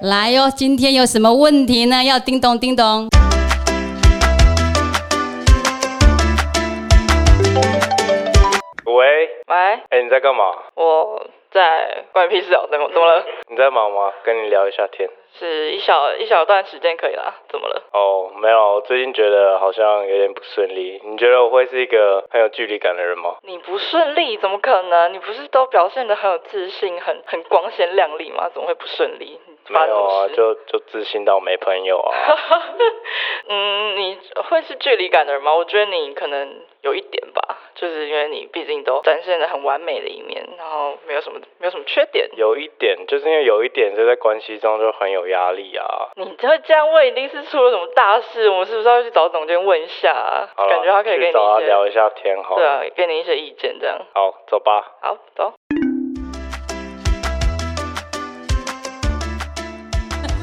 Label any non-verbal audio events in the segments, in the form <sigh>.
来哟，今天有什么问题呢？要叮咚叮咚。喂，喂，哎、你在干嘛？我在关你屁事哦，怎么怎么了？你在忙吗？跟你聊一下天。是一小一小段时间可以啦，怎么了？哦，没有，我最近觉得好像有点不顺利。你觉得我会是一个很有距离感的人吗？你不顺利怎么可能？你不是都表现得很有自信，很很光鲜亮丽吗？怎么会不顺利？没有啊？就就自信到没朋友啊。<laughs> 嗯，你会是距离感的人吗？我觉得你可能有一点吧，就是因为你毕竟都展现的很完美的一面，然后没有什么没有什么缺点。有一点，就是因为有一点，就在关系中就很有压力啊。你会这样问，一定是出了什么大事。我们是不是要去找总监问一下啊？感觉他可以跟你找他，聊一下天好了。对啊，给你一些意见这样。好，走吧。好，走。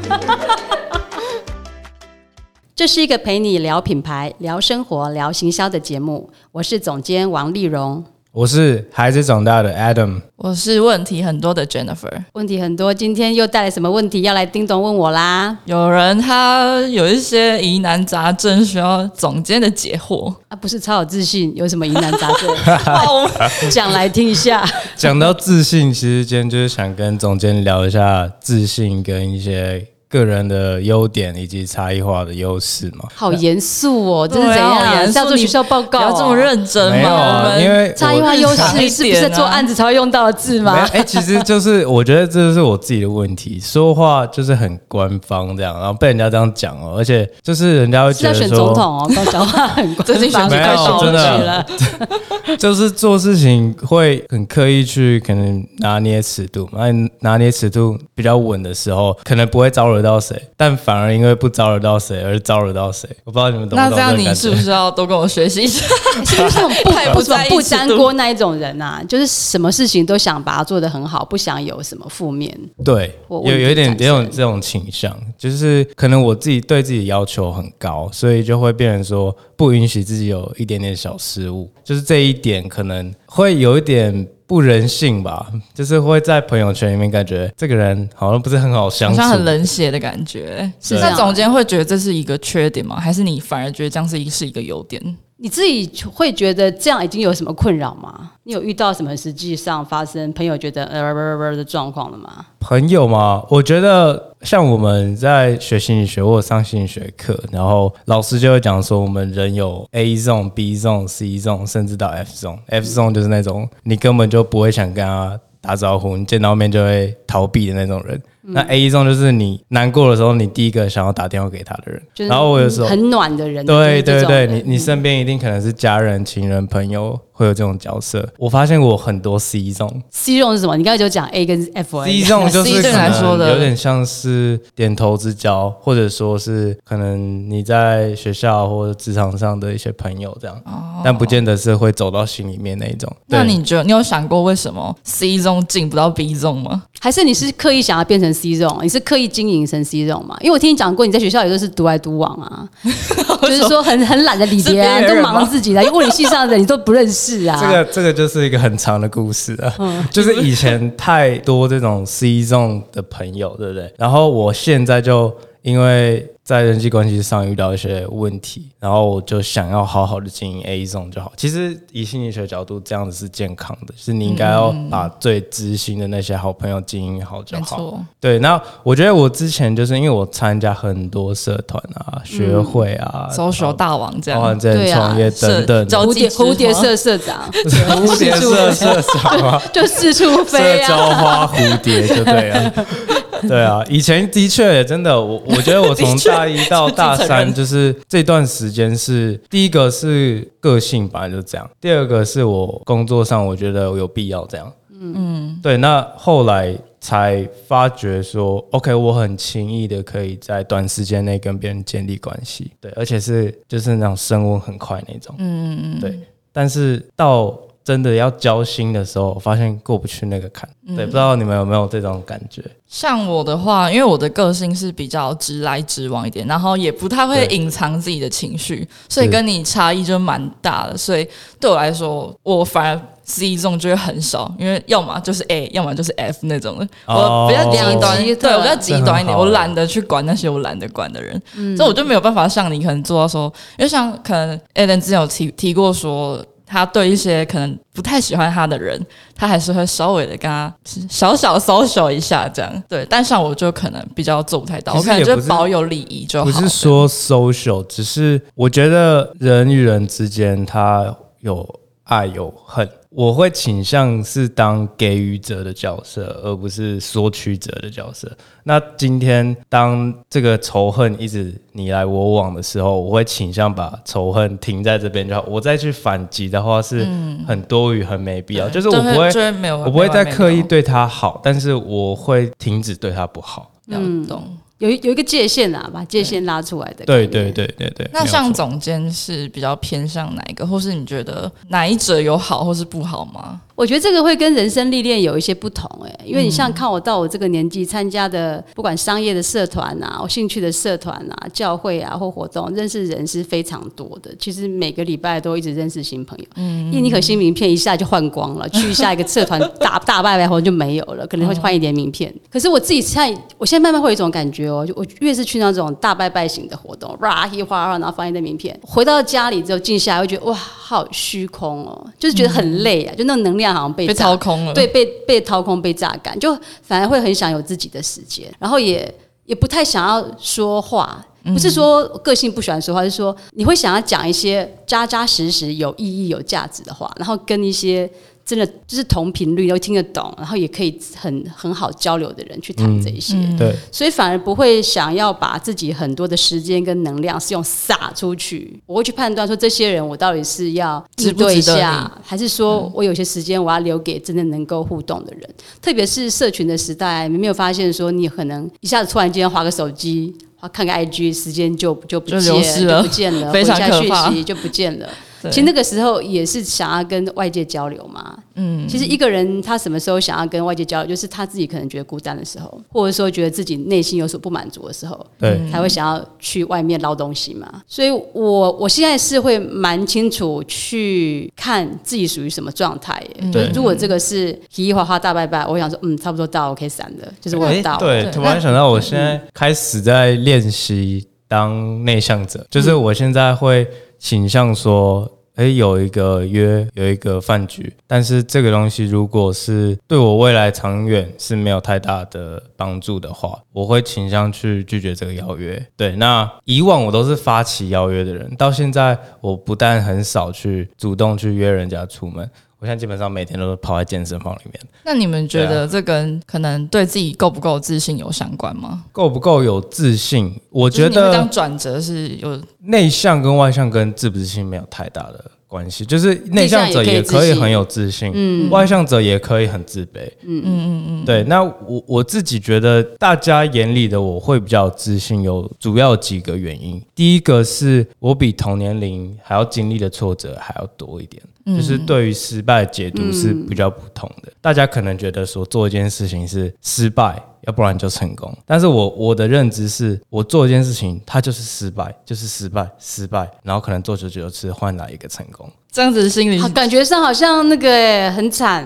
<laughs> 这是一个陪你聊品牌、聊生活、聊行销的节目。我是总监王丽蓉。我是孩子长大的 Adam，我是问题很多的 Jennifer。问题很多，今天又带来什么问题要来叮咚问我啦？有人他有一些疑难杂症需要总监的解惑。啊，不是超有自信，有什么疑难杂症？<laughs> 哦，讲来听一下。讲到自信，其实今天就是想跟总监聊一下自信跟一些个人的优点以及差异化的优势嘛。好严肃哦，这是怎样？严肃是要做学校报告、哦？不要这么认真吗。没有啊我们因为差异化优势是不是点啊做案子才会用到的字吗？哎、其实就是我觉得这是我自己的问题，说话就是很官方这样，然后被人家这样讲哦，而且就是人家会是要选觉得说，总统哦，刚讲话很官 <laughs> 最近选方举快没有真的了。<laughs> 就是做事情会很刻意去可能拿捏尺度，那拿捏尺度比较稳的时候，可能不会招惹到谁，但反而因为不招惹到谁而招惹到谁。我不知道你们懂不懂那这样你是不是要多跟我学习一下？是 <laughs> 不是不太不不怎不在意尺度粘锅那一种人啊、<laughs> 就是什么事情都想把它做得很好，不想有什么负面。对，有有一点这种这种倾向，就是可能我自己对自己要求很高，所以就会变成说不允许自己有一点点小失误，就是这一点可能会有一点不人性吧，就是会在朋友圈里面感觉这个人好像不是很好相处，好像很冷血的感觉。是这样那总监会觉得这是一个缺点吗？还是你反而觉得这样是一是一个优点？你自己会觉得这样已经有什么困扰吗？你有遇到什么实际上发生朋友觉得呃呃呃的状况了吗？朋友嘛，我觉得像我们在学心理学或者上心理学课，然后老师就会讲说，我们人有 A zone、B zone、C zone，甚至到 F zone。F zone 就是那种你根本就不会想跟他打招呼，你见到面就会逃避的那种人。那 A zone 就是你难过的时候，你第一个想要打电话给他的人。就是然后我有时候很暖的人，对对对，你你身边一定可能是家人、情人、朋友会有这种角色。我发现我很多 C 种 C 种是什么？你刚才就讲 A 跟 F C 种就是可对你来说的能有点像是点头之交，或者说是可能你在学校或者职场上的一些朋友这样，但不见得是会走到心里面那一种。那你觉得你有想过为什么 C 中进不到 B 中吗？还是你是刻意想要变成 C 种？你是刻意经营成 C 种吗？因为我听你讲过，你在学校也都是独来独往啊，<laughs> 就是说很很懒的理别人，都忙自己的，因为物理系上的人你都不认识啊。这个这个就是一个很长的故事啊，就是以前太多这种 C 中的朋友，对不对？然后我现在就因为在人际关系上遇到一些问题，然后我就想要好好的经营 A 种就好。其实以心理学角度，这样子是健康的，就是你应该要把最知心的那些好朋友经营好就好。对，那我觉得我之前就是因为我参加很多社团啊、学会啊、social 大王这样。对啊创业等等，是蝴蝶蝴蝶社社长，<laughs> 蝴蝶社社长啊。<laughs> 就四处飞社交啊。花蝴蝶就对了，<laughs> <laughs> 对啊，以前的确真的，我我觉得我 <laughs> 从大一到大三，就是这段时间是第一个是个性本来就这样，第二个是我工作上我觉得有必要这样，嗯，对，那后来才发觉说，OK，我很轻易的可以在短时间内跟别人建立关系，对，而且是就是那种升温很快那种，嗯嗯嗯，对，但是到真的要交心的时候，我发现过不去那个坎。对，不知道你们有没有这种感觉？像我的话，因为我的个性是比较直来直往一点，然后也不太会隐藏自己的情绪，所以跟你差异就蛮大的。所以对我来说，我反而 C 中就会很少，因为要么就是 A，要么就是 F 那种的。哦我比较极端，两极对我比较极端一点，我懒得去管那些我懒得管的人，所以我就没有办法像你可能做到说，因为像可能 Alan 之前有提提过说。他对一些可能不太喜欢他的人，他还是会稍微的跟他小小 social 一下这样。对，但像我就可能比较做不太到，其我可能就保有礼仪就好。不是说 social，只是我觉得人与人之间他有爱有恨，我会倾向是当给予者的角色，而不是索取者的角色。那今天当这个仇恨一直你来我往的时候，我会倾向把仇恨停在这边就好。我再去反击的话是很多余、很没必要。就是我不会我不会再刻意对他好，但是我会停止对他不好。有要懂。有一有一个界限啊，把界限拉出来的。对对。对对对。那像总监是比较偏向哪一个，或是你觉得哪一者有好或是不好吗？我觉得这个会跟人生历练有一些不同哎、因为你像看我到我这个年纪参加的，不管商业的社团啊，我兴趣的社团啊，教会啊或活动，认识人是非常多的。其实每个礼拜都一直认识新朋友，嗯，因为你可新名片一下就换光了，<laughs> 去下一个社团大大拜拜活动就没有了，可能会换一点名片。可是我自己现在，我现在慢慢会有一种感觉哦，就我越是去那种大拜拜型的活动，哇一哗哗，然后放一堆名片，回到家里之后静下来，会觉得哇好虚空哦，就是觉得很累啊，就那种能量好像被被掏空了，对，被被掏空、被榨干，就反而会很想有自己的时间，然后也也不太想要说话。不是说个性不喜欢说话，是说你会想要讲一些扎扎实实、有意义、有价值的话，然后跟一些真的就是同频率又听得懂，然后也可以很很好交流的人去谈这一些。对。所以反而不会想要把自己很多的时间跟能量是用撒出去。我会去判断说，这些人我到底是要值不应对一下，还是说我有些时间我要留给真的能够互动的人。特别是社群的时代，你没有发现说你可能一下子突然间划个手机。划看个 IG，时间就就不就见流失了就不见了，非常回一下讯息就不见了。对其实那个时候也是想要跟外界交流嘛。嗯，其实一个人他什么时候想要跟外界交流，就是他自己可能觉得孤单的时候，或者说觉得自己内心有所不满足的时候，对才会想要去外面捞东西嘛。所以我我现在是会蛮清楚去看自己属于什么状态耶。对如果这个是嘻嘻哈哈大拜拜，我想说，嗯，差不多到，我可以闪了，就是我有到。对，对突然想到，我现在开始在练习当内向者，就是我现在会倾向说。诶，有一个约，有一个饭局，但是这个东西如果是对我未来长远是没有太大的帮助的话，我会倾向去拒绝这个邀约。对，那以往我都是发起邀约的人，到现在我不但很少去主动去约人家出门，我现在基本上每天都是跑在健身房里面。那你们觉得这跟可能对自己够不够自信有相关吗？够不够有自信？我觉得转折是有内向跟外向跟自不自信没有太大的关系，就是内向者也可以很有自信，嗯，外向者也可以很自卑，嗯嗯嗯嗯，对。那我我自己觉得，大家眼里的我会比较自信，有主要几个原因。第一个是我比同年龄还要经历的挫折还要多一点。就是对于失败的解读是比较不同的。大家可能觉得说做一件事情是失败，要不然就成功。但是我我的认知是我做一件事情，它就是失败，就是失败，失败，然后可能做九九次换来一个成功，这样子心里好，感觉上好像那个哎很惨，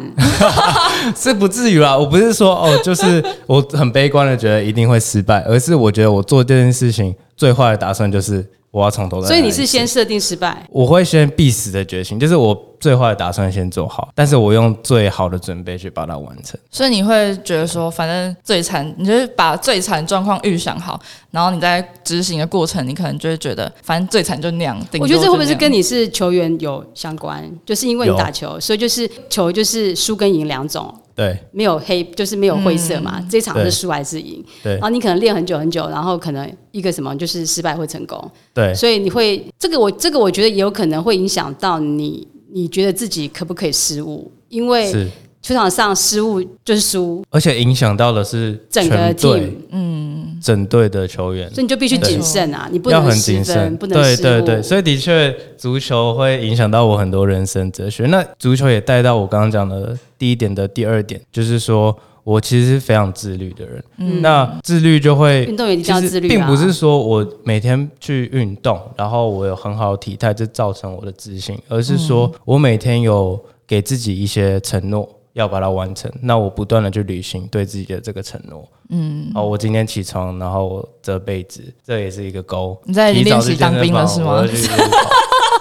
<laughs> 是不至于啦。我不是说哦，就是我很悲观的觉得一定会失败，而是我觉得我做这件事情最坏的打算就是我要从头再来所以你是先设定失败。我会先必死的决心，就是我最坏的打算先做好，但是我用最好的准备去把它完成。所以你会觉得说，反正最惨，你就是把最惨状况预想好，然后你在执行的过程，你可能就会觉得，反正最惨就那样。我觉得这会不会是就跟你是球员有相关？就是因为你打球，所以就是球就是输跟赢两种，对没有黑，就是没有灰色嘛。这场是对输还是赢？对然后你可能练很久很久，然后可能一个什么就是失败或成功，对所以你会这个我这个我觉得也有可能会影响到你，你觉得自己可不可以失误？因为是，球场上失误就是输，而且影响到的是整个 team 队，嗯，整队的球员所以你就必须谨慎啊，你不要很能失分，谨慎。不能对失误。对对，所以的确，足球会影响到我很多人生哲学。那足球也带到我刚刚讲的第一点的第二点，就是说。我其实是非常自律的人，那自律就会运动员一定要其实自律啊并不是说我每天去运动，然后我有很好的体态，这造成我的自信，而是说我每天有给自己一些承诺，要把它完成。那我不断的去履行对自己的这个承诺。嗯，哦，我今天起床，然后我折被子，这也是一个勾。你在练习当兵了房是吗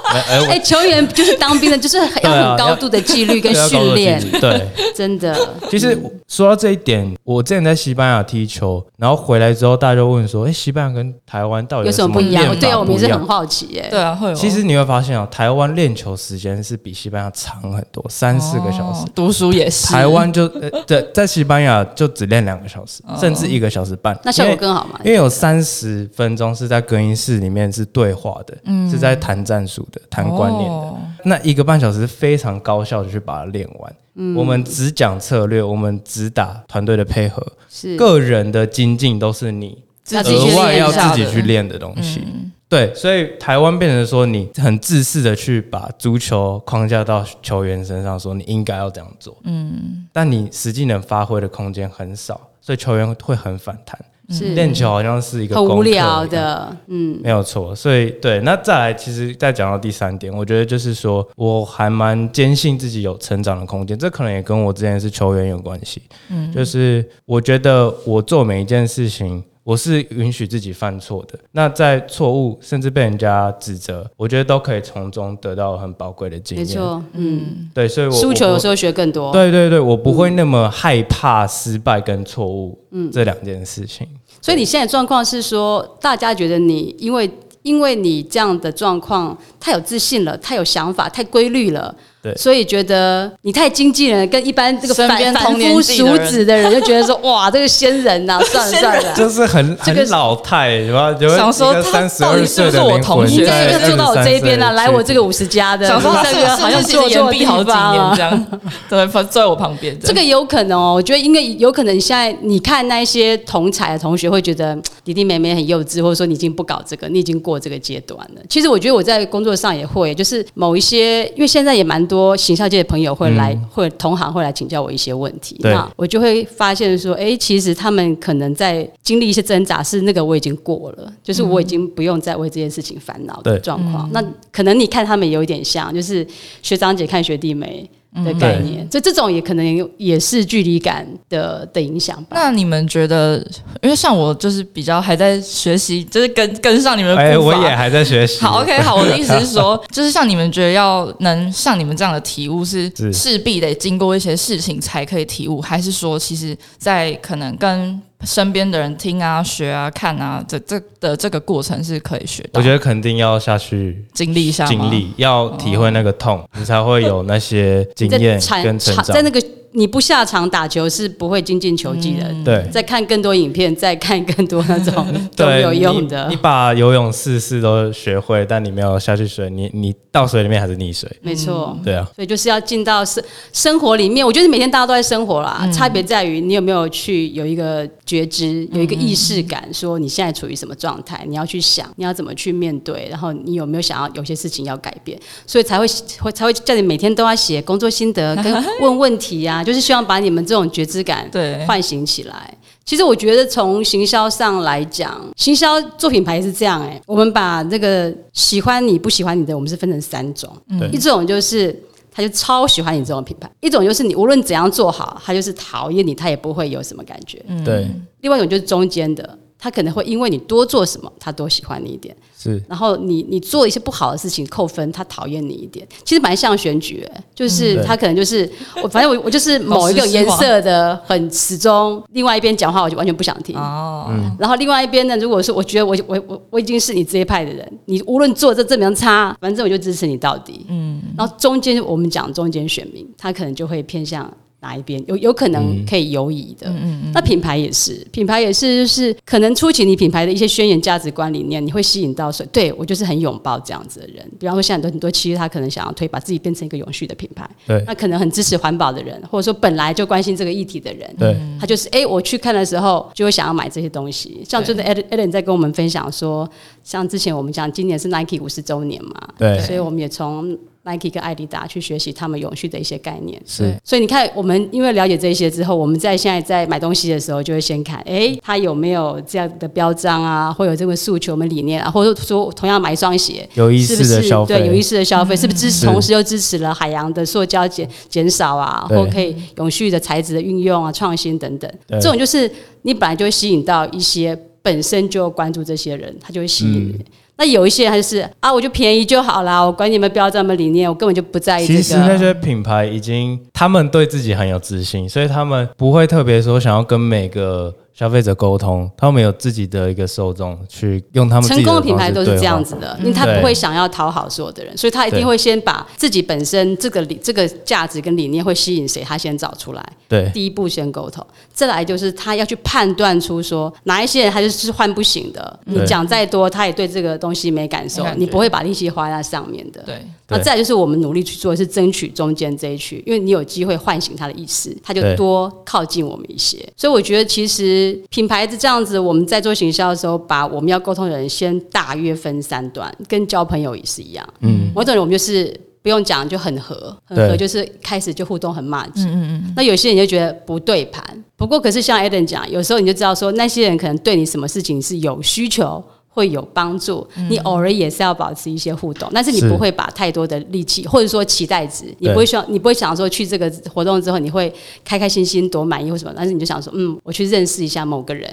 哎哎，球员就是当兵的，就是要对啊很高度的纪律跟训练对。<laughs> 真的。其实说到这一点，我之前在西班牙踢球，然后回来之后，大家就问说：“哎、西班牙跟台湾到底有什么么不一样？对啊，我们也是很好奇耶。对啊，会有。其实你会发现哦，台湾练球时间是比西班牙长很多，三四个小时。哦读书也是。台湾就呃 <laughs> 在在西班牙就只练两个小时，甚至一个小时半。那效果更好嘛？因为有三十分钟是在更衣室里面是对话的，嗯是在谈战术的、谈观念的。哦那一个半小时非常高效的去把它练完。我们只讲策略，我们只打团队的配合，是个人的精进都是你自己额外要自己去练的东西。对，所以台湾变成说你很自私的去把足球框架到球员身上，说你应该要这样做。嗯，但你实际能发挥的空间很少，所以球员会很反弹。是练球好像是一个很无聊的，嗯，没有错，所以对，那再来，其实再讲到第三点，我觉得就是说，我还蛮坚信自己有成长的空间，这可能也跟我之前是球员有关系。嗯，就是我觉得我做每一件事情，我是允许自己犯错的。那在错误甚至被人家指责，我觉得都可以从中得到很宝贵的经验。没错，嗯，对，所以输球有时候学更多，对对对，我不会那么害怕失败跟错误，嗯，这两件事情。所以你现在状况是说，大家觉得你因为因为你这样的状况太有自信了，太有想法，太规律了。对。所以觉得你太经纪人，跟一般这个身边凡凡同年夫俗子的人就觉得说，哇，这个仙人 <laughs> 呐、算了算了，就是很这个很老态，有没有？有想说他三十到底是二岁不是我同学在你这个坐到我这一边啊，来我这个五十加的，想说他是这个好像好像坐错地演毕好几年这样，<laughs> 对，坐在我旁边。这个有可能哦，我觉得应该有可能现在你看那一些同才的同学会觉得嗯弟弟妹妹很幼稚，或者说你已经不搞这个，你已经过这个阶段了。其实我觉得我在工作上也会，就是某一些，因为现在也蛮多行销界的朋友会来，会同行会来请教我一些问题，那我就会发现说，哎，其实他们可能在经历一些挣扎，是那个我已经过了，就是我已经不用再为这件事情烦恼的状况。那可能你看他们有一点像，就是学长姐看学弟妹。的概念，所以这种也可能也是距离感的的影响吧。那你们觉得，因为像我就是比较还在学习，就是跟跟上你们的哎，步伐。我也还在学习。<laughs> 好，OK，好，我的意思是说，<laughs> 就是像你们觉得要能像你们这样的体悟，是是势必得经过一些事情才可以体悟，还是说，其实，在可能跟身边的人听啊、学啊、看啊，这这的这个过程是可以学到。我觉得肯定要下去经历一下经历，要体会那个痛，你才会有那些经验跟成长场在。那个你不下场打球是不会精进球技的。对再看更多影片，再看更多那种 <laughs> 都没，有用的你。你把游泳四式都学会，但你没有下去水，你你到水里面还是溺水。没错。对啊，所以就是要进到生生活里面，我觉得每天大家都在生活啦，嗯差别在于你有没有去有一个觉知，有一个意识感，说你现在处于什么状态，你要去想，你要怎么去面对，然后你有没有想要有些事情要改变，所以才会会才会叫你每天都要写工作心得跟 <laughs> 问问题啊，就是希望把你们这种觉知感对唤醒起来。其实我觉得从行销上来讲，行销做品牌是这样哎、我们把那个喜欢你不喜欢你的，我们是分成三种，嗯一种就是。他就超喜欢你这种品牌，一种就是你无论怎样做好，他就是讨厌你，他也不会有什么感觉。对，另外一种就是中间的，他可能会因为你多做什么，他多喜欢你一点。是然后你你做一些不好的事情扣分，他讨厌你一点，其实蛮像选举、欸，就是他可能就是我，反正我我就是某一个颜色的很始终，另外一边讲话我就完全不想听。哦，然后另外一边呢，如果是我觉得我我我我已经是你这一派的人，你无论做这怎么样差，反正我就支持你到底。嗯，然后中间我们讲中间选民，他可能就会偏向哪一边，有有可能可以游移的。嗯那品牌也是，品牌也是，就是可能初期你品牌的一些宣言、价值观理念，你会吸引到谁？对我就是很拥抱这样子的人。比方说，现在很多很多企业，他可能想要推把自己变成一个永续的品牌，对那可能很支持环保的人，或者说本来就关心这个议题的人，对他就是哎、诶我去看的时候就会想要买这些东西。像最近 Ellen Ellen 在跟我们分享说，像之前我们讲今年是 Nike 五十周年嘛，对所以我们也从 Nike 跟艾迪达去学习他们永续的一些概念。是。所以你看，我们因为了解这些之后，我们在现在在买东西的时候，就会先看，哎，它有没有这样的标章啊，会有这个诉求、我们理念啊，或者说同样买一双鞋，有意是不是？识的消费，对有意思的消费，是不是？支持同时又支持了海洋的塑胶减减少啊，或可以永续的材质的运用啊、创新等等，这种就是你本来就会吸引到一些本身就关注这些人，他就会吸引你。嗯那有一些还是啊，我就便宜就好啦，我管你们标这么理念，我根本就不在意这其实那。些品牌已经，他们对自己很有自信，所以他们不会特别说想要跟每个消费者沟通，他们有自己的一个受众，去用他们成功的的品牌都是这样子。的，因为他不会想要讨好所有的人，所以他一定会先把自己本身这个理这个价值跟理念会吸引谁，他先找出来。对第一步先沟通，再来就是他要去判断出说哪一些人他就是换不醒的，你讲再多，他也对这个东西没感受你不会把力气花在上面的。对，那再来就是我们努力去做的是争取中间这一区，因为你有机会唤醒他的意识，他就多靠近我们一些。所以我觉得其实品牌是这样子，我们在做行销的时候，把我们要沟通的人先大约分三段，跟交朋友也是一样。嗯，某种人我们就是。不用讲就很合，很合就是开始就互动很骂街。嗯嗯嗯。那有些人就觉得不对盘，不过可是像 Eden 讲，有时候你就知道说那些人可能对你什么事情是有需求。会有帮助，你偶尔也是要保持一些互动，但是你不会把太多的力气或者说期待值，你不会想，你不会想说去这个活动之后你会开开心心多满意或什么，但是你就想说，嗯，我去认识一下某个人，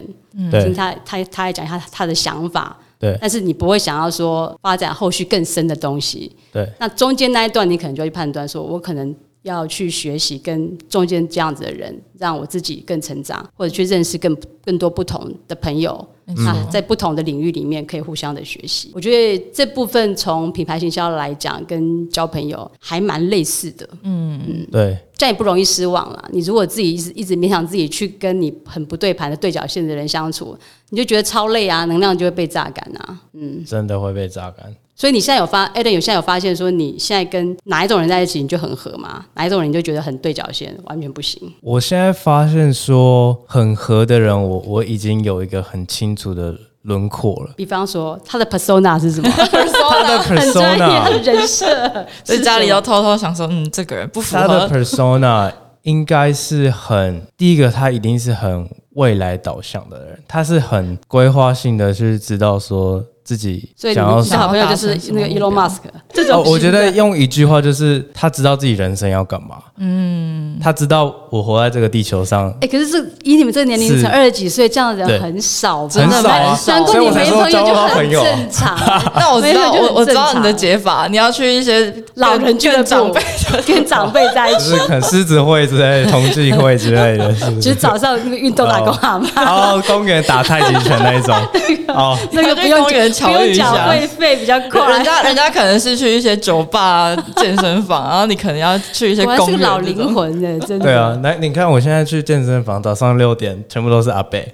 听他他他来讲一下他的想法，对。但是你不会想要说发展后续更深的东西，对。那中间那一段，你可能就会判断说，我可能要去学习跟中间这样子的人，让我自己更成长，或者去认识更更多不同的朋友。那在不同的领域里面可以互相的学习。我觉得这部分从品牌行销来讲，跟交朋友还蛮类似的。嗯嗯对这样也不容易失望啦。你如果自己一直一直勉强自己去跟你很不对盘的对角线的人相处，你就觉得超累啊，能量就会被榨干啊。嗯真的会被榨干。所以你现在有发，Eden 有现在有发现说，你现在跟哪一种人在一起你就很合吗？哪一种人你就觉得很对角线，完全不行？我现在发现说很合的人，我我已经有一个很清楚的轮廓了。比方说他的 persona 是什么？<laughs> 他的很专业，他的 persona，人设。在家里要偷偷想说，嗯，这个人不符合。他的，persona 应该是很第一个，他一定是很未来导向的人，他是很规划性的去知道说自己所以你想要你的好朋友就是那个 Elon Musk 这种哦，我觉得用一句话就是他知道自己人生要干嘛。嗯，他知道我活在这个地球上哎、可是这以你们这个年龄是层，二十几岁这样的人很少，真的很少啊，难怪你所以我才没朋友就很。正常。<laughs> 那我知道，我我知道你的解法，你要去一些老人俱乐部长辈，<laughs> 跟长辈在一起。就是，可能狮子会之类的、同济会之类的，是不？就是是早上那个运动打工阿妈，然后公园打太极拳那一种，哦，<laughs> 那个不用公园不巧遇一用缴下会费比较快。人家 <laughs> 人家可能是去一些酒吧、健身房，然后你可能要去一些公园老灵魂的，真的。对啊，来你看我现在去健身房，早上六点全部都是阿贝，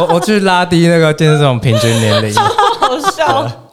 我我去拉低那个健身房平均年龄，<laughs> 好笑。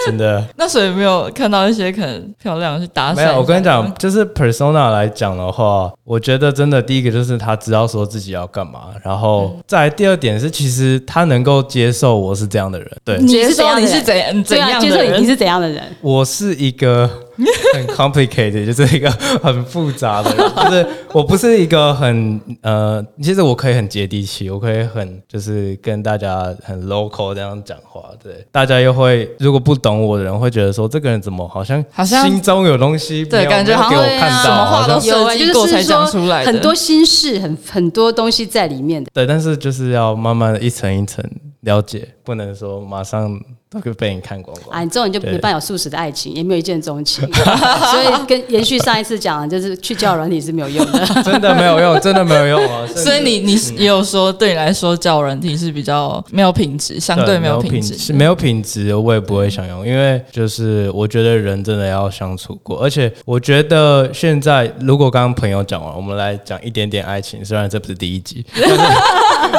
<laughs> 真的那所以没有看到一些可能漂亮的去搭讪？没有。我跟你讲，，就是 persona 来讲的话，我觉得真的第一个就是他知道说自己要干嘛，然后再来第二点是，其实他能够接受我是这样的人，对你接受是怎样的人你是怎样怎样的人接受你你是怎样的人？我是一个 <laughs> 很 complicated，就是一个很复杂的人，<laughs> 就是我不是一个很呃，其实我可以很接地气，我可以很就是跟大家很 local 这样讲话，对，大家又会如果不懂我的人会觉得说这个人怎么好像好像心中有东西没对，感觉好像给我看到，什么话都好像有啊，设计过才讲出来很多心事，很很多东西在里面的。对，但是就是要慢慢的一层一层了解，不能说马上都会被你看光光。啊，你这种人就对没办法有素食的爱情，也没有一见钟情，<laughs> 所以跟延续上一次讲的，就是去交友软体是没有用的。<laughs> 真的没有用，真的没有用啊！<laughs> 所以你你也有说，对你来说，交友软体是比较没有品质，相对没有品质。是没有品质，我也不会想用，因为就是我觉得人真的要相处过，而且我觉得现在如果刚刚朋友讲完，我们来讲一点点爱情，虽然这不是第一集，但是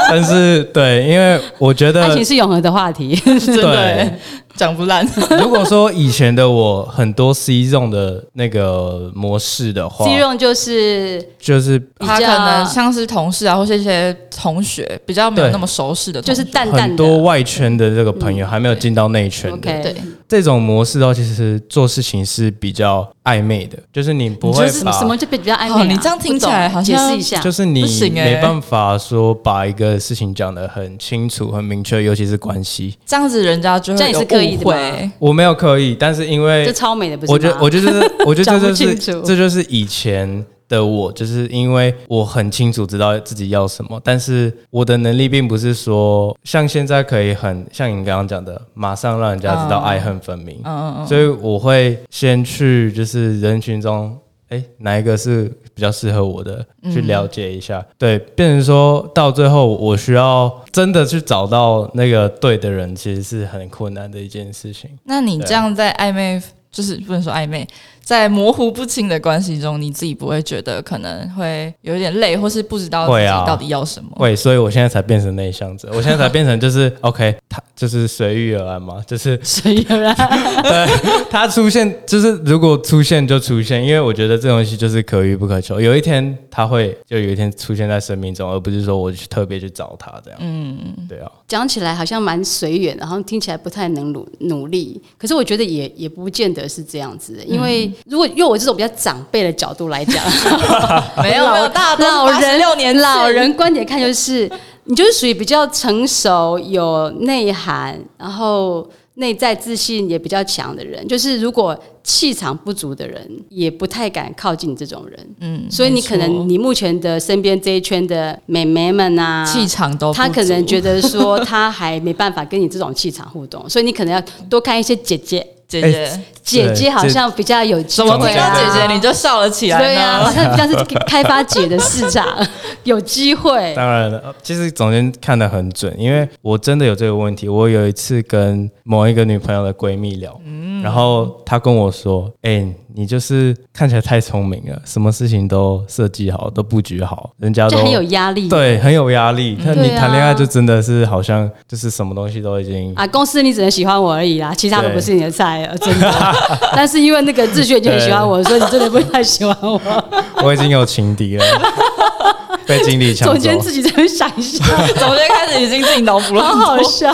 但是对，因为我觉得爱情是永恒的话题，真的 <laughs> 讲不烂。<laughs> 如果说以前的我很多 C 用的那个模式的话 C 用就是就是他可能像是同事啊，或是一些同学，比较没有那么熟识的就是淡淡的。很多外圈的这个朋友还没有进到内圈的。对，这种模式的话，其实做事情是比较暧昧的，就是你不会把就是什么就比较暧昧、啊哦你这样听起来好像解释一下，就是你没办法说把一个事情讲得很清楚、很明确，尤其是关系。这样子，人家就这样也会有是刻意的吗误会。我没有刻意，但是因为这超美的，不是？我觉得，我觉得，我觉得这就是这就是以前的我，就是因为我很清楚知道自己要什么，但是我的能力并不是说像现在可以很像你刚刚讲的，马上让人家知道爱恨分明。嗯嗯嗯，所以我会先去就是人群中，哎，哪一个是比较适合我的，去了解一下。对，变成说到最后，我需要真的去找到那个对的人，其实是很困难的一件事情。那你这样在暧昧，就是不能说暧昧，在模糊不清的关系中，你自己不会觉得可能会有一点累，或是不知道自己到底要什么？会，所以我现在才变成内向者，我现在才变成就是 OK，他就是随遇而安嘛，就是 <laughs> 随遇而安。<laughs> 对？他出现，就是如果出现就出现，因为我觉得这东西就是可遇不可求，有一天他会就有一天出现在生命中，而不是说我去特别去找他这样。嗯，对啊，讲起来好像蛮随缘，然后听起来不太能努努力。可是我觉得也也不见得是这样子，因为如果用我这种比较长辈的角度来讲，<laughs> 没有没有，大老人六年老人观点看就是，你就是属于比较成熟、有内涵，然后内在自信也比较强的人。就是如果气场不足的人，也不太敢靠近这种人。嗯，所以你可能你目前的身边这一圈的美眉们啊，气场都不他可能足觉得说他还没办法跟你这种气场互动，所以你可能要多看一些姐姐。姐姐，姐姐好像比较有机会怎么听到啊姐姐你就笑了起来呢？对啊，好像比较是开发姐的市场，有机会。<laughs> 当然了，呃其实总监看得很准，因为我真的有这个问题。我有一次跟某一个女朋友的闺蜜聊，然后她跟我说：“哎、你就是看起来太聪明了，什么事情都设计好，都布局好，人家都就很有压力。对，很有压力。那、你谈恋爱就真的是好像就是什么东西都已经啊，公司你只能喜欢我而已啦，其他都不是你的菜了，真的。<laughs> 但是因为那个志炫就很喜欢我，所以你真的不太喜欢我。我已经有情敌了，<laughs> 被经理抢走。总监自己在那想一下，<laughs> 总监开始已经自己脑补了好。好笑。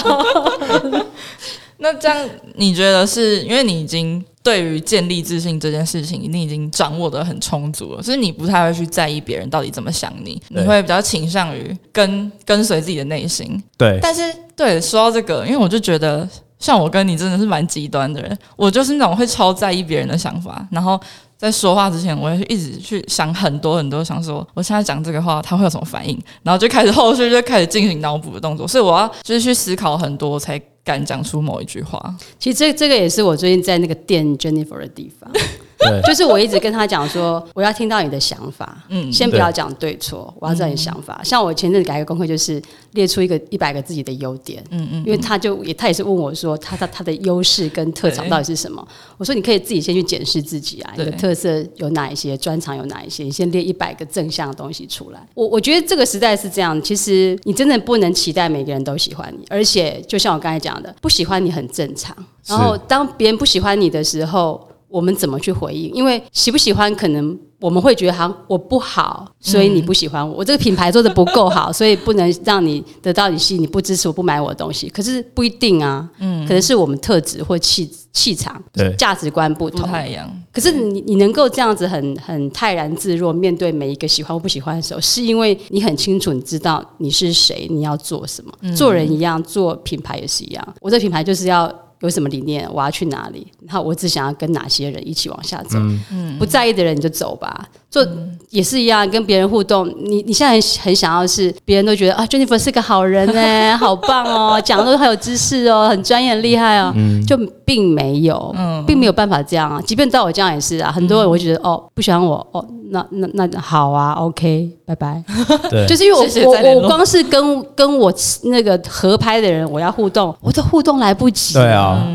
那这样你觉得是因为你已经对于建立自信这件事情，你已经掌握的很充足了，所以你不太会去在意别人到底怎么想你，你会比较倾向于跟跟随自己的内心。对，但是对说到这个，因为我就觉得像我跟你真的是蛮极端的人，我就是那种会超在意别人的想法，然后在说话之前，我会一直去想很多很多，想说我现在讲这个话他会有什么反应，然后就开始后续就开始进行脑补的动作，所以我要就是去思考很多才敢讲出某一句话。其实这这个也是我最近在那个电 Jennifer 的地方，对，<laughs> 就是我一直跟他讲说，我要听到你的想法，嗯先不要讲对错，我要知道你的想法。像我前阵子改一个功课，就是列出一个一百个自己的优点，嗯嗯，因为他就也他也是问我说，他他他的优势跟特长到底是什么？我说你可以自己先去检视自己啊，你的特色有哪一些，专长有哪一些，你先列一百个正向的东西出来。我我觉得这个时代是这样，其实你真的不能期待每个人都喜欢你，而且就像我刚才讲的，不喜欢你很正常。然后当别人不喜欢你的时候，我们怎么去回应？因为喜不喜欢，可能我们会觉得好像我不好，所以你不喜欢我，我这个品牌做的不够好，<laughs> 所以不能让你得到你心，你不支持我，不买我的东西。可是不一定啊，嗯，可能是我们特质或气气场、对价值观不不同。太可是你你能够这样子很很泰然自若面对每一个喜欢或不喜欢的时候，是因为你很清楚，你知道你是谁，你要做什么。做人一样，做品牌也是一样。我这个品牌就是要有什么理念，我要去哪里，然后我只想要跟哪些人一起往下走。不在意的人你就走吧。做也是一样，跟别人互动，你你现在很很想要是别人都觉得啊，Jennifer 是个好人呢、<laughs> 好棒哦，讲的都很有知识哦，很专业很厉害哦，就并没有，并没有办法这样啊。即便到我这样也是啊，很多人会觉得哦，不喜欢我哦，那那那好啊，OK，拜拜。对，<laughs> 就是因为我我我光是跟跟我那个合拍的人，我要互动，我的互动来不及。对啊，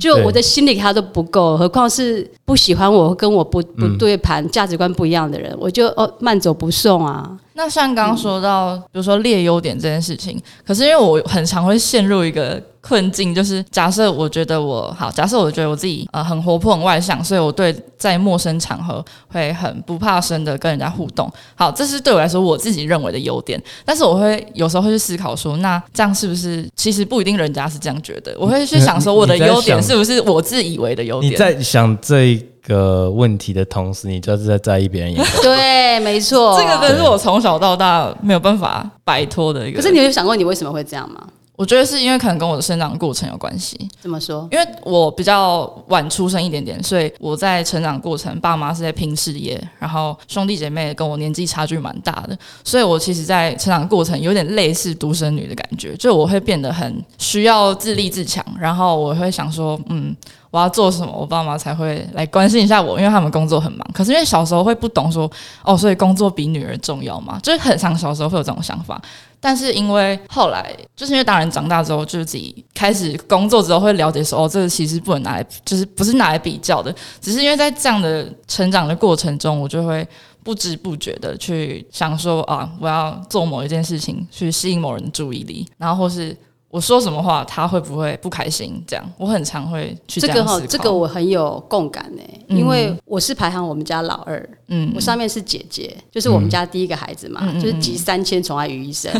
就我的心理他都不够，何况是不不喜欢我、跟我不不对盘、价值观不一样的人，我就哦慢走不送啊。那像刚刚说到，比如说列优点这件事情，可是因为我很常会陷入一个困境，就是假设我觉得我好，假设我觉得我自己呃很活泼、很外向，所以我对在陌生场合会很不怕生的跟人家互动。好，这是对我来说我自己认为的优点，但是我会有时候会去思考说，那这样是不是其实不一定人家是这样觉得？我会去想说，我的优点是不是我自以为的优点？你在想这个问题的同时，你就是在在意别人眼光。<laughs> 对，没错，这个真是我从小到大没有办法摆脱的一个。可是你有想过你为什么会这样吗？我觉得是因为可能跟我的生长过程有关系。怎么说？因为我比较晚出生一点点，所以我在成长过程，爸妈是在拼事业，然后兄弟姐妹跟我年纪差距蛮大的，所以我其实，在成长过程有点类似独生女的感觉，就我会变得很需要自立自强，然后我会想说，嗯。我要做什么，我爸妈才会来关心一下我，因为他们工作很忙。可是因为小时候会不懂说，哦，所以工作比女儿重要嘛，就是很常小时候会有这种想法。但是因为后来，就是因为当然长大之后，就是自己开始工作之后，会了解说，哦，这个其实不能拿来，就是不是拿来比较的。只是因为在这样的成长的过程中，我就会不知不觉的去想说，啊，我要做某一件事情去吸引某人的注意力，然后或是。我说什么话，他会不会不开心？这样，我很常会去这个哈，这个我很有共感呢，因为我是排行我们家老二，嗯，我上面是姐姐，就是我们家第一个孩子嘛，就是集三千宠爱于一身。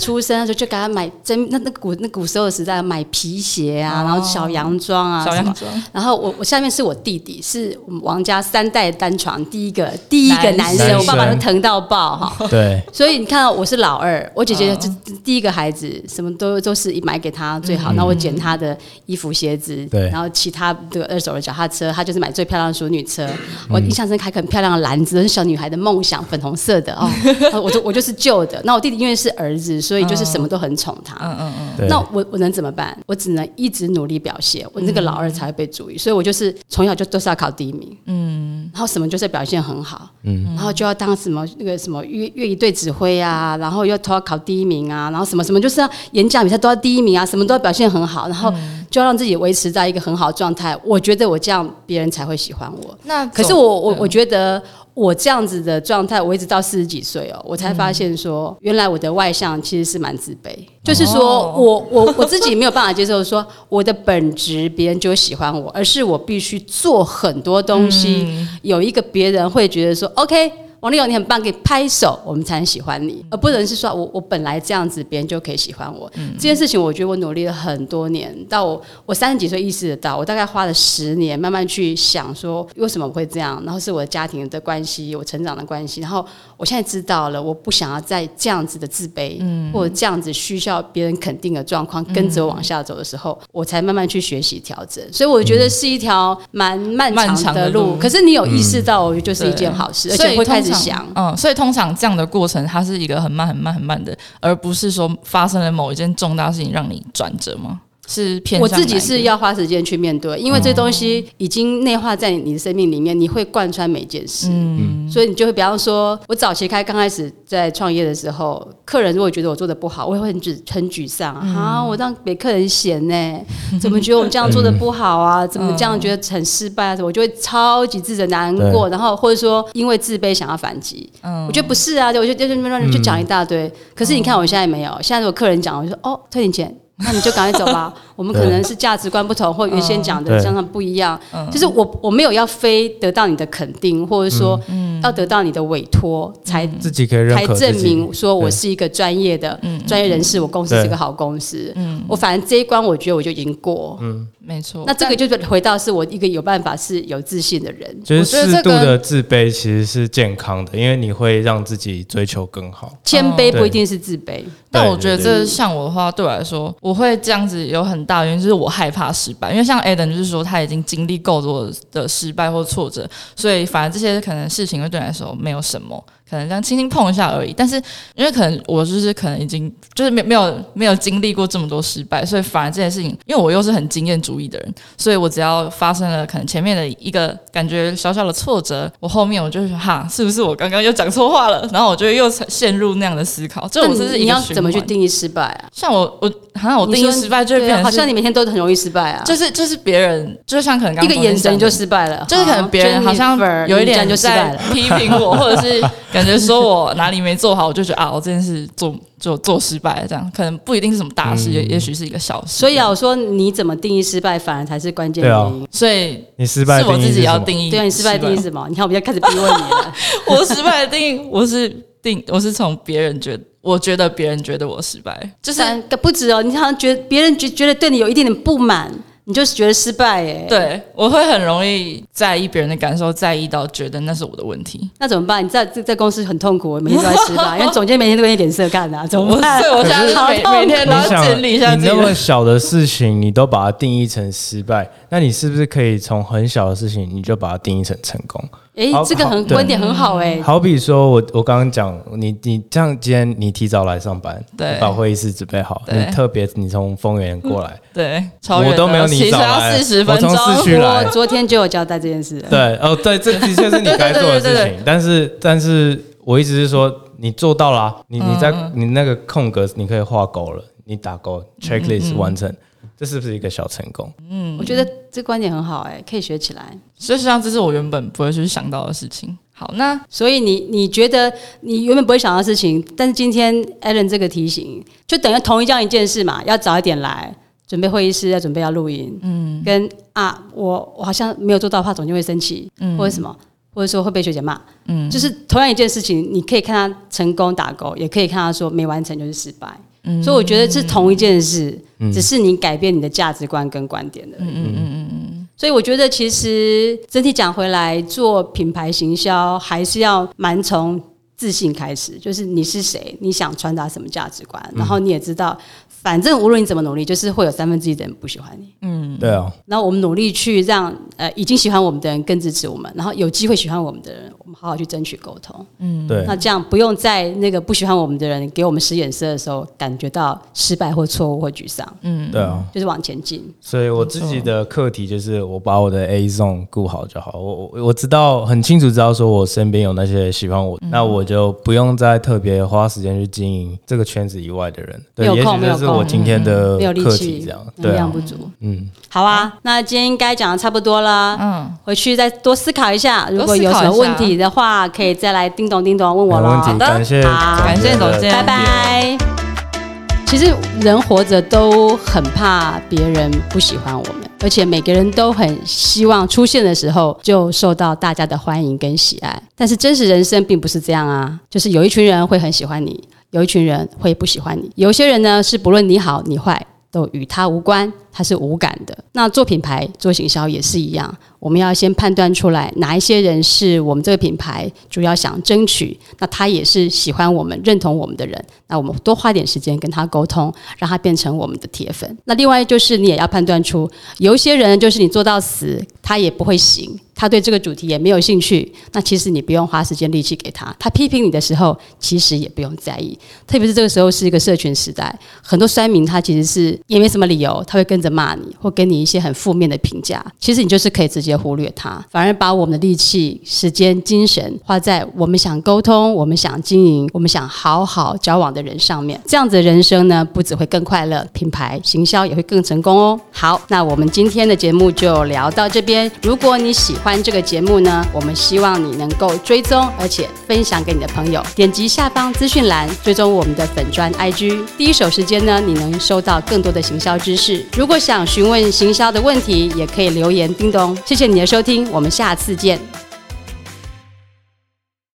出生的时候就给他买真那那古那古时候的时代买皮鞋啊，然后小洋装啊，小洋装。然后我我下面是我弟弟，是我们王家三代单传第一个第一个男生，我爸爸都疼到爆哈。对，所以你看到我是老二，我姐姐这第一个孩子，什么都都是。买给他最好，那我捡他的衣服鞋子，然后其他的二手的脚踏车，他就是买最漂亮的淑女车。我印象深刻，很漂亮的篮子，是小女孩的梦想，粉红色的哦。<laughs> 我就我就是旧的。那我弟弟因为是儿子，所以就是什么都很宠他。嗯嗯嗯。那我我能怎么办？我只能一直努力表现，我那个老二才会被注意。所以我就是从小就都是要考第一名。嗯。然后什么就是表现很好。嗯。然后就要当什么那个什么乐乐仪队指挥啊，然后又都要考第一名啊，然后什么什么就是要演讲比赛都要第。一名啊，什么都要表现很好，然后就要让自己维持在一个很好的状态。我觉得我这样，别人才会喜欢我。那可是我我我觉得我这样子的状态，我一直到四十几岁哦，我才发现说，原来我的外向其实是蛮自卑。就是说我我我自己没有办法接受说我的本质别人就会喜欢我，而是我必须做很多东西，有一个别人会觉得说 OK。王力宏，你很棒，可以拍手，我们才能喜欢你，而不能是说我我本来这样子，别人就可以喜欢我。这件事情，我觉得我努力了很多年，到我我三十几岁意识得到，我大概花了十年，慢慢去想说为什么会这样，然后是我的家庭的关系，我成长的关系，然后我现在知道了，我不想要在这样子的自卑，或者这样子需要别人肯定的状况跟着往下走的时候，我才慢慢去学习调整。所以我觉得是一条蛮漫长的路，可是你有意识到，我觉得就是一件好事，而且会开始。想，嗯，所以通常这样的过程，它是一个很慢、很慢、很慢的，而不是说发生了某一件重大事情让你转折吗？是偏我自己是要花时间去面对，因为这东西已经内化在你的生命里面，你会贯穿每件事，嗯，所以你就会，比方说，我早期开刚开始在创业的时候，客人如果觉得我做的不好，我会很沮很沮丧啊，我让给客人嫌呢，怎么觉得我们这样做的不好啊？怎么这样觉得很失败啊？我就会超级自责难过，然后或者说因为自卑想要反击，嗯，我觉得不是啊，我就就就乱就讲一大堆，可是你看我现在没有，现在如果客人讲，我就说哦，退你钱。那你就赶快走吧。<laughs> 我们可能是价值观不同，或原先讲的相当不一样。就是我我没有要非得到你的肯定，或者说要得到你的委托才自己可以才证明说我是一个专业的专业人士，我公司是个好公司。我反正这一关我觉得我就已经过。嗯，没错。那这个就是回到是我一个有办法是有自信的人。就是适度的自卑其实是健康的，因为你会让自己追求更好。谦卑不一定是自卑。但我觉得这像我的话，对我来说。我会这样子有很大原因，就是我害怕失败。因为像 Adam 就是说他已经经历够多的失败或挫折，所以反而这些可能事情会对来说没有什么。可能这样轻轻碰一下而已。但是因为可能我就是可能已经就是没没有没有经历过这么多失败，所以反而这件事情，因为我又是很经验主义的人，所以我只要发生了可能前面的一个感觉小小的挫折，我后面我就说哈，是不是我刚刚又讲错话了？然后我就又陷入那样的思考。这我这是你要怎么去定义失败啊？像我我好像我定义失败就变好像你每天都很容易失败啊。就是就是别人就像可能一个眼神就失败了，就是可能别人好像有一点就失败了，批评我，或者是感觉说我哪里没做好，我就觉得啊，我这件事做做做失败了，这样可能不一定是什么大事，也也许是一个小事。所以啊，我说你怎么定义失败，反而才是关键原因。所以你失败是我自己要定义，对啊，你失败定义什么？你看我们要开始逼问你了。<laughs> 我失败的定义，我是定我是从别人觉得，我觉得别人觉得我失败，就是不止哦，你好像觉得别人觉觉得对你有一点点不满。你就是觉得失败哎，对我会很容易在意别人的感受，在意到觉得那是我的问题。那怎么办？你在在公司很痛苦，每天都在失败，<laughs> 因为总监每天都给你脸色干啊，怎么办？对我 <laughs> 现在每每天都要整理一下。你那么小的事情，你都把它定义成失败，那你是不是可以从很小的事情，你就把它定义成成功？哎，这个很观点很好哎。好比说，我我刚刚讲，你你这样今天你提早来上班，对，把会议室准备好，你特别你从丰原过来，<laughs> 对，我都没有你早来，我从市区来，我昨天就有交代这件事。对，哦，对，这的确是你该做的事情，但是但是我意思是说，你做到了，你你在你那个空格你可以画勾了，你打勾，checklist 完成。这是不是一个小成功？嗯，我觉得这观点很好，哎，可以学起来。事实上，这是我原本不会去想到的事情。好，那所以你你觉得你原本不会想到的事情，但是今天 Allen 这个提醒，就等于同一样一件事嘛，要早一点来准备会议室，要准备要录音，嗯，跟啊，我我好像没有做到，怕总监会生气，嗯，或者什么，或者说会被学姐骂，嗯，就是同样一件事情，你可以看他成功打勾，也可以看他说没完成就是失败。嗯所以我觉得是同一件事，只是你改变你的价值观跟观点的。嗯嗯嗯嗯所以我觉得其实整体讲回来，做品牌行销还是要蛮从自信开始，就是你是谁，你想传达什么价值观，然后你也知道。反正无论你怎么努力，就是会有三分之一的人不喜欢你。嗯，对啊。然后我们努力去让呃已经喜欢我们的人更支持我们，然后有机会喜欢我们的人，我们好好去争取沟通。嗯，对。那这样不用在那个不喜欢我们的人给我们使眼色的时候，感觉到失败或错误或沮丧。嗯，对啊，就是往前进。所以我自己的课题就是我把我的 A zone 顾好就好。我我我知道很清楚知道说我身边有那些喜欢我，那我就不用再特别花时间去经营这个圈子以外的人。对，也许这是我今天的没有力气，这样能量不足。嗯，好啊，那今天应该讲的差不多了。嗯，回去再多思考一下，如果有什么问题的话，可以再来叮咚叮咚问我喽。好的，感谢，感谢总监，拜拜。其实人活着都很怕别人不喜欢我们，而且每个人都很希望出现的时候就受到大家的欢迎跟喜爱。但是真实人生并不是这样啊，就是有一群人会很喜欢你。有一群人会不喜欢你，有些人呢是不论你好你坏都与他无关，他是无感的。那做品牌做行销也是一样。我们要先判断出来哪一些人是我们这个品牌主要想争取，那他也是喜欢我们、认同我们的人，那我们多花点时间跟他沟通，让他变成我们的铁粉。那另外就是你也要判断出，有一些人就是你做到死，他也不会行，他对这个主题也没有兴趣，那其实你不用花时间力气给他。他批评你的时候，其实也不用在意，特别是这个时候是一个社群时代，很多酸民他其实是也没什么理由，他会跟着骂你，或给你一些很负面的评价。其实你就是可以直接。忽略它，反而把我们的力气、时间、精神花在我们想沟通、我们想经营、我们想好好交往的人上面。这样子的人生呢，不只会更快乐，品牌行销也会更成功哦。好，那我们今天的节目就聊到这边。如果你喜欢这个节目呢，我们希望你能够追踪，而且分享给你的朋友。点击下方资讯栏，追踪我们的粉砖 IG，第一手时间呢，你能收到更多的行销知识。如果果想询问行销的问题，也可以留言叮咚。谢谢。你的收听，我们下次见。